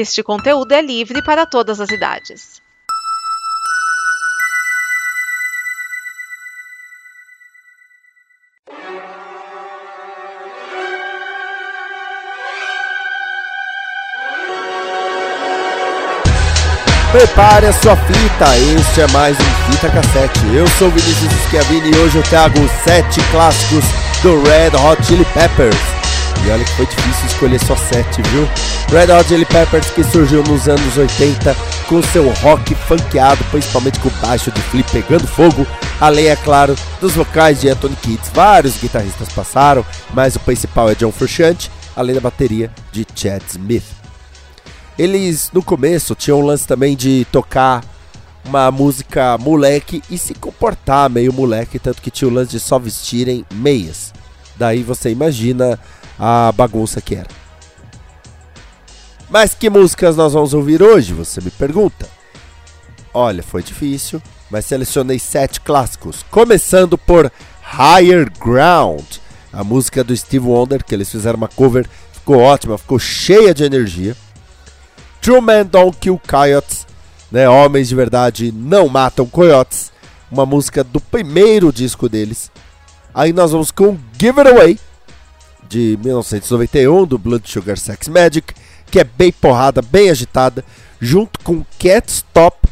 Este conteúdo é livre para todas as idades. Prepare a sua fita, este é mais um Fita Cassete. Eu sou Vinícius Schiavini e hoje eu trago os sete clássicos do Red Hot Chili Peppers. E olha que foi difícil escolher só sete, viu? Red Hot Chili Peppers que surgiu nos anos 80 com seu rock funkeado, principalmente com baixo de flip pegando fogo, além, é claro, dos vocais de Anthony Kidd. Vários guitarristas passaram, mas o principal é John Frusciante, além da bateria de Chad Smith. Eles, no começo, tinham um lance também de tocar uma música moleque e se comportar meio moleque, tanto que tinha o lance de só vestirem meias. Daí você imagina a bagunça que era. Mas que músicas nós vamos ouvir hoje, você me pergunta? Olha, foi difícil, mas selecionei sete clássicos, começando por Higher Ground, a música do Steve Wonder, que eles fizeram uma cover, ficou ótima, ficou cheia de energia. True Men Don't Kill Coyotes, né? Homens de verdade não matam coiotes. Uma música do primeiro disco deles. Aí nós vamos com Give It Away, de 1991, do Blood Sugar Sex Magic, que é bem porrada, bem agitada, junto com Can't Stop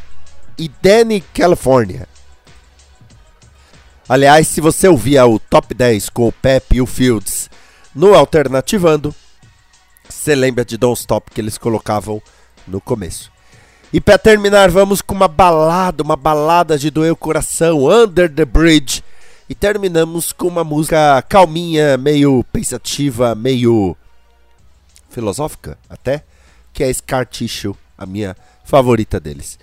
e Danny California. Aliás, se você ouvia o Top 10 com o Pep e o Fields no Alternativando, você lembra de Don't Stop que eles colocavam no começo. E para terminar, vamos com uma balada, uma balada de doer o coração, Under the Bridge. E terminamos com uma música calminha, meio pensativa, meio filosófica até, que é Scar Tissue, a minha favorita deles.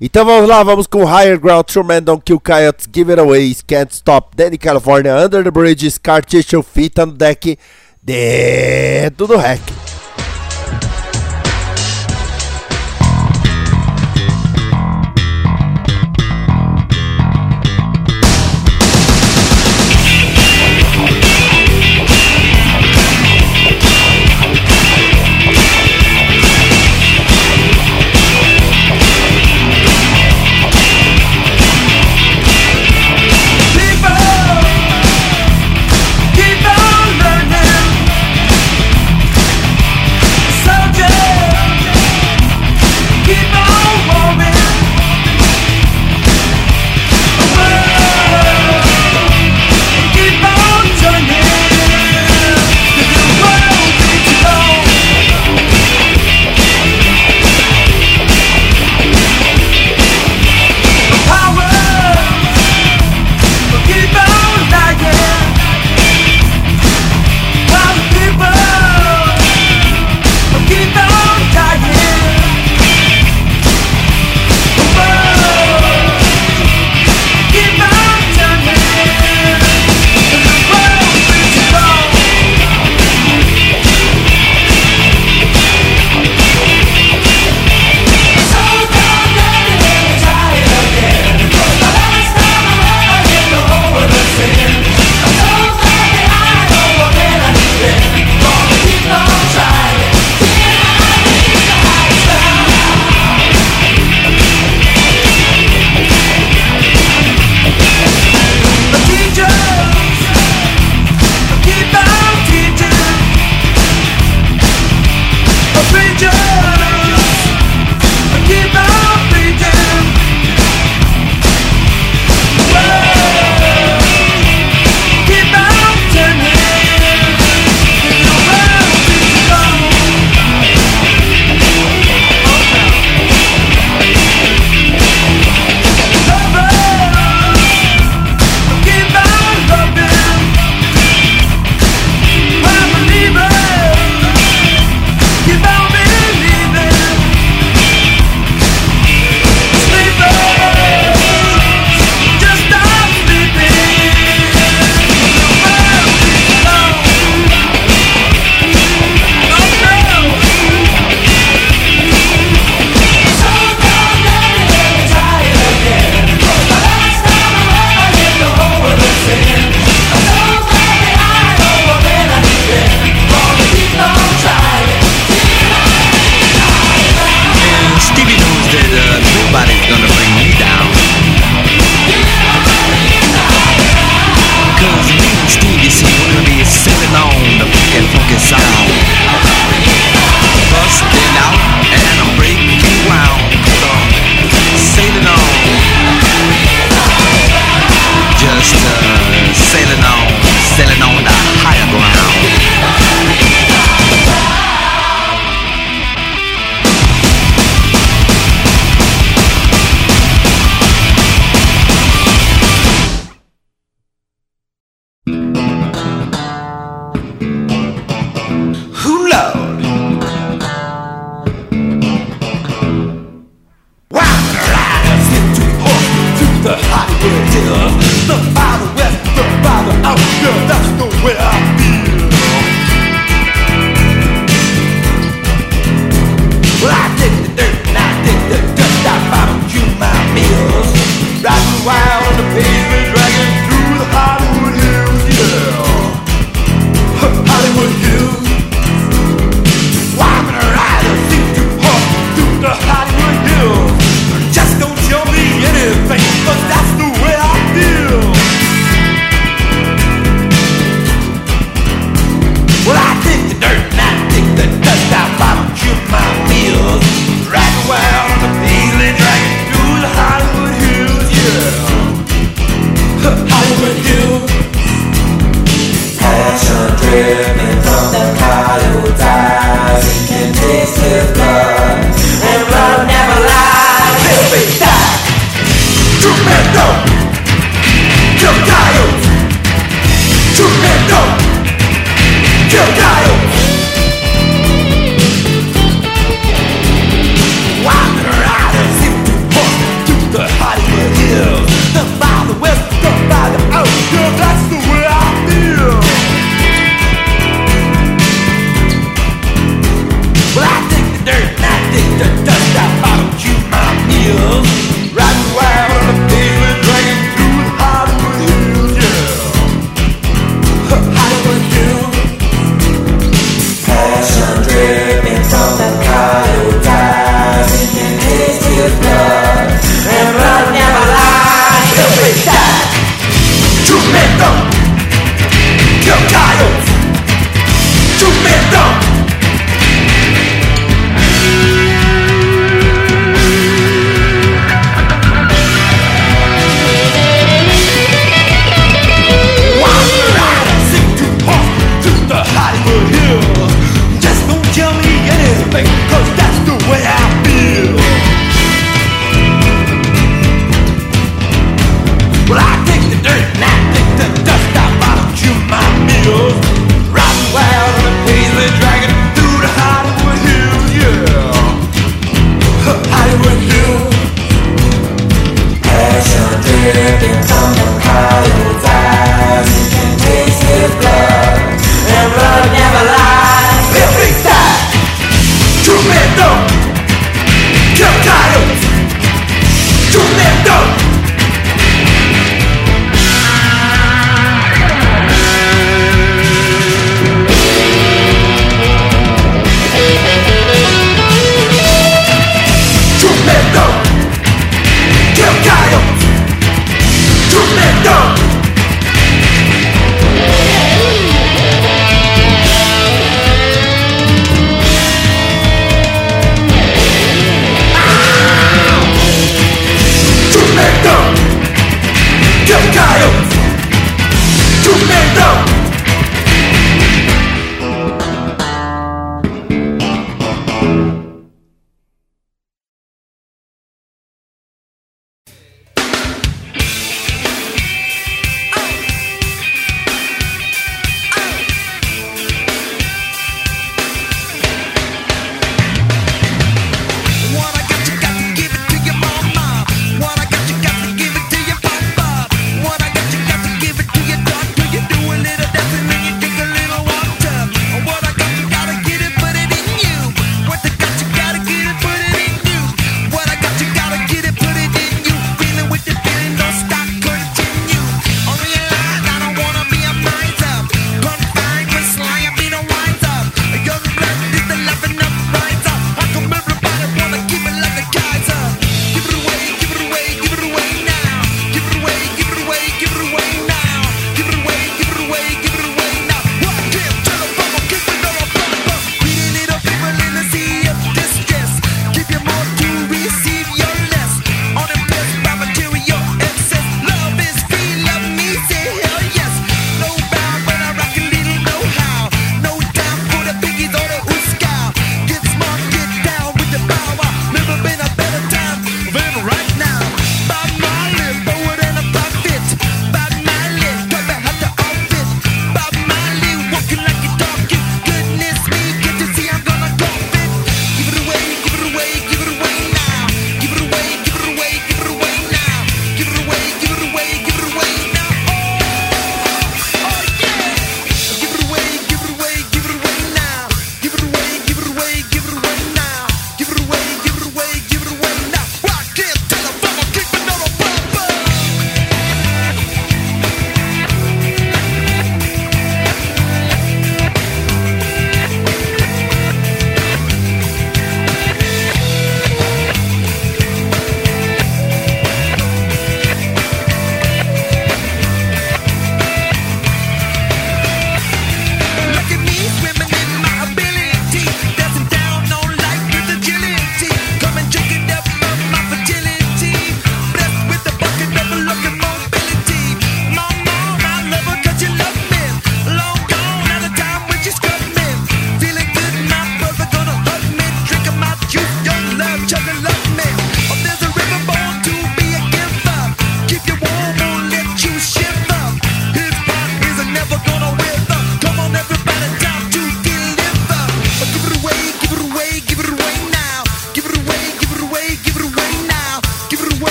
Então vamos lá, vamos com Higher Ground, True Don't Kill Coyotes, Give It Away, Can't Stop, Danny California, Under the Bridge, Scar Tissue, Fita no deck, dedo do hack. True men don't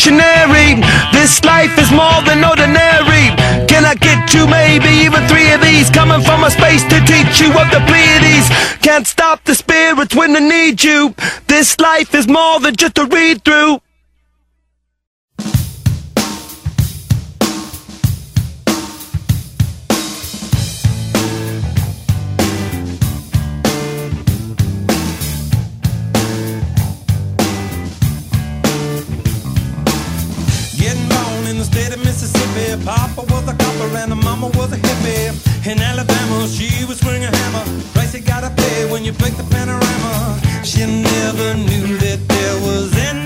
dictionary. This life is more than ordinary. Can I get you maybe even three of these? Coming from a space to teach you of the Pleiades. Can't stop the spirits when they need you. This life is more than just a read through. state of Mississippi. Papa was a copper and the mama was a hippie. In Alabama, she was swinging a hammer. Price you gotta pay when you break the panorama. She never knew that there was any.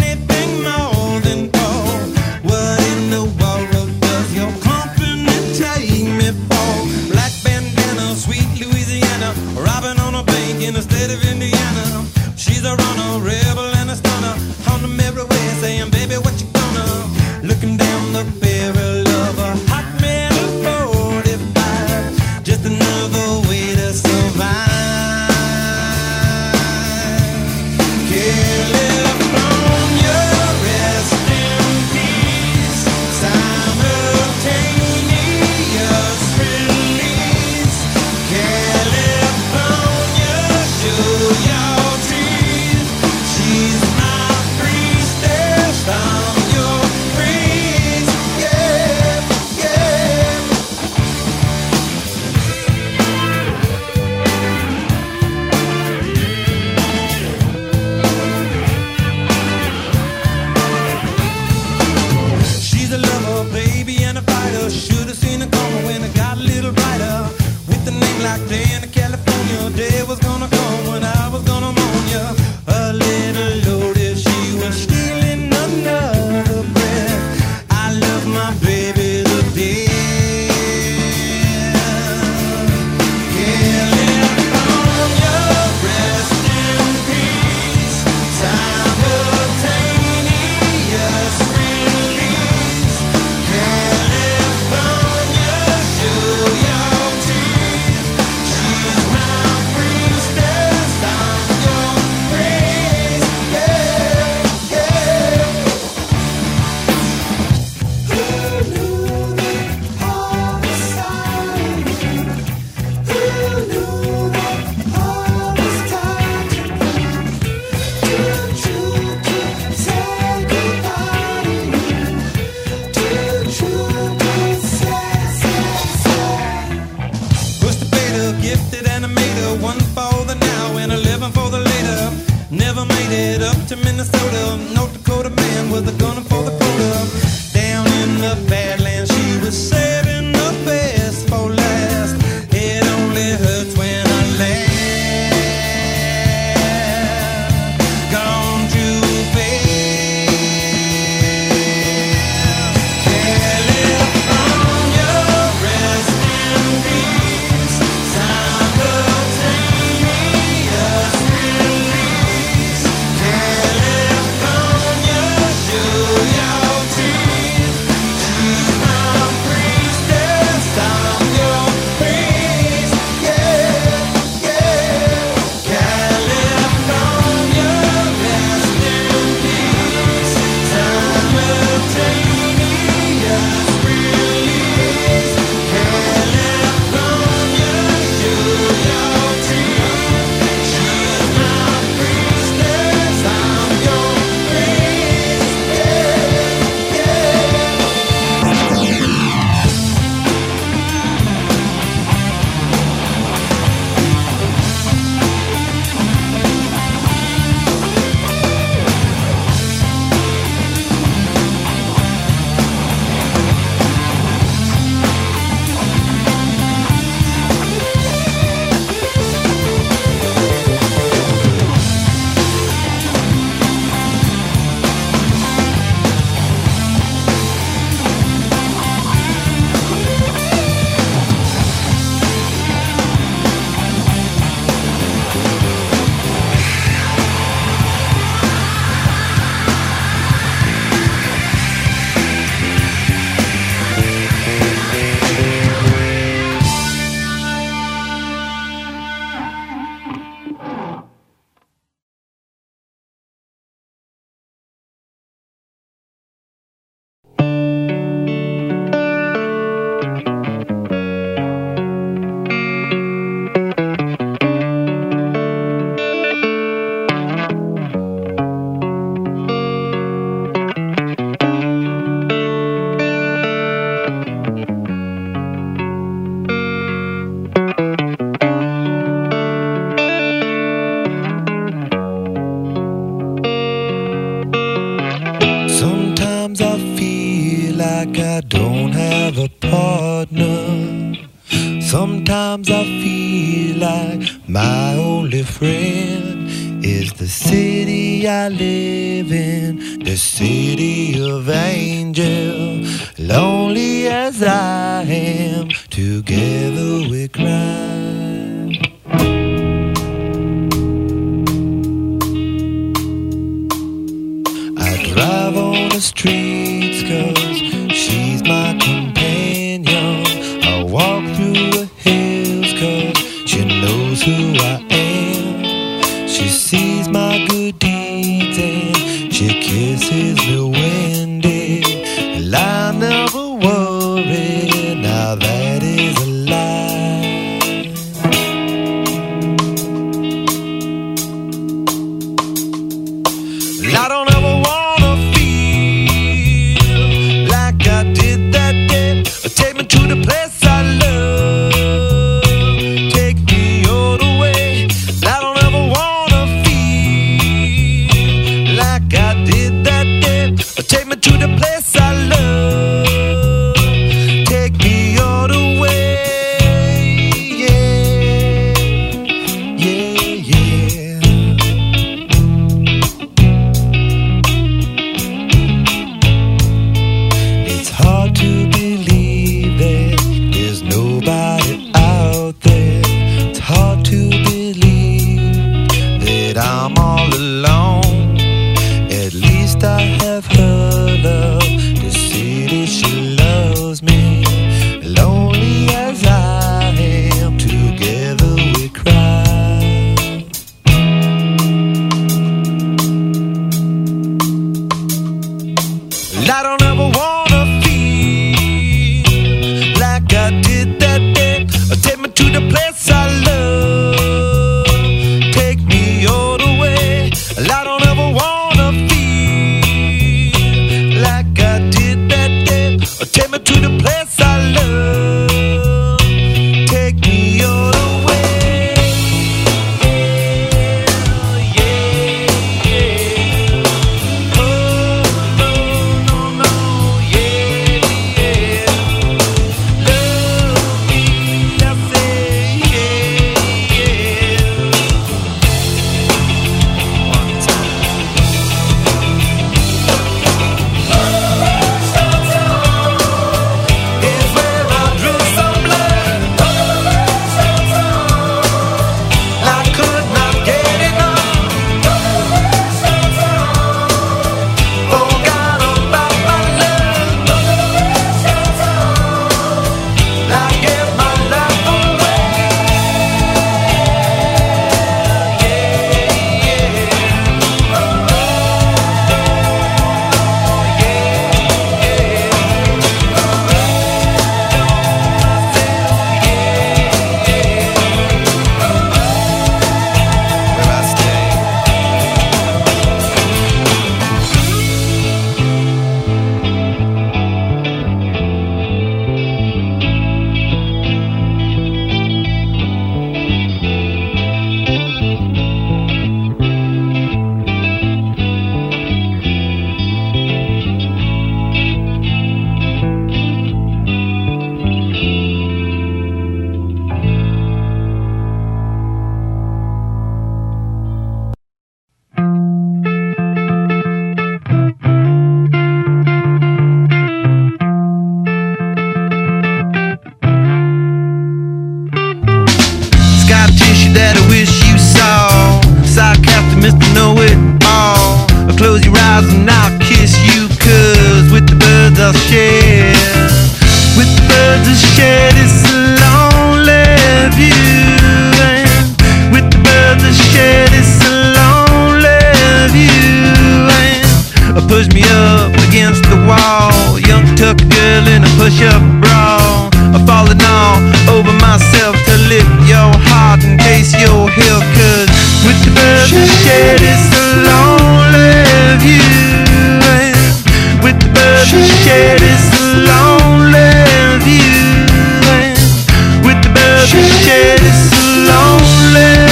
Sometimes I feel like my only friend is the city I live in, the city of angel. Lonely as I am, together we cry. pessoa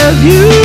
of you.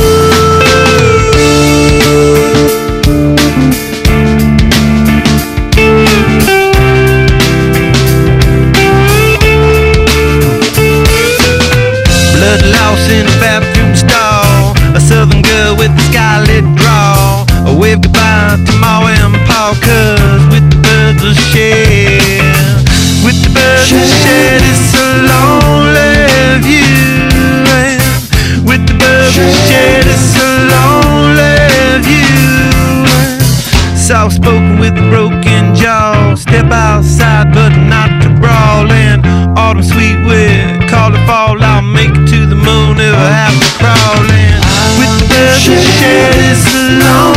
Broken jaw. Step outside, but not to brawl. And autumn sweet wind, call it fall. I'll make it to the moon if I have to crawl in. With the shed this lonely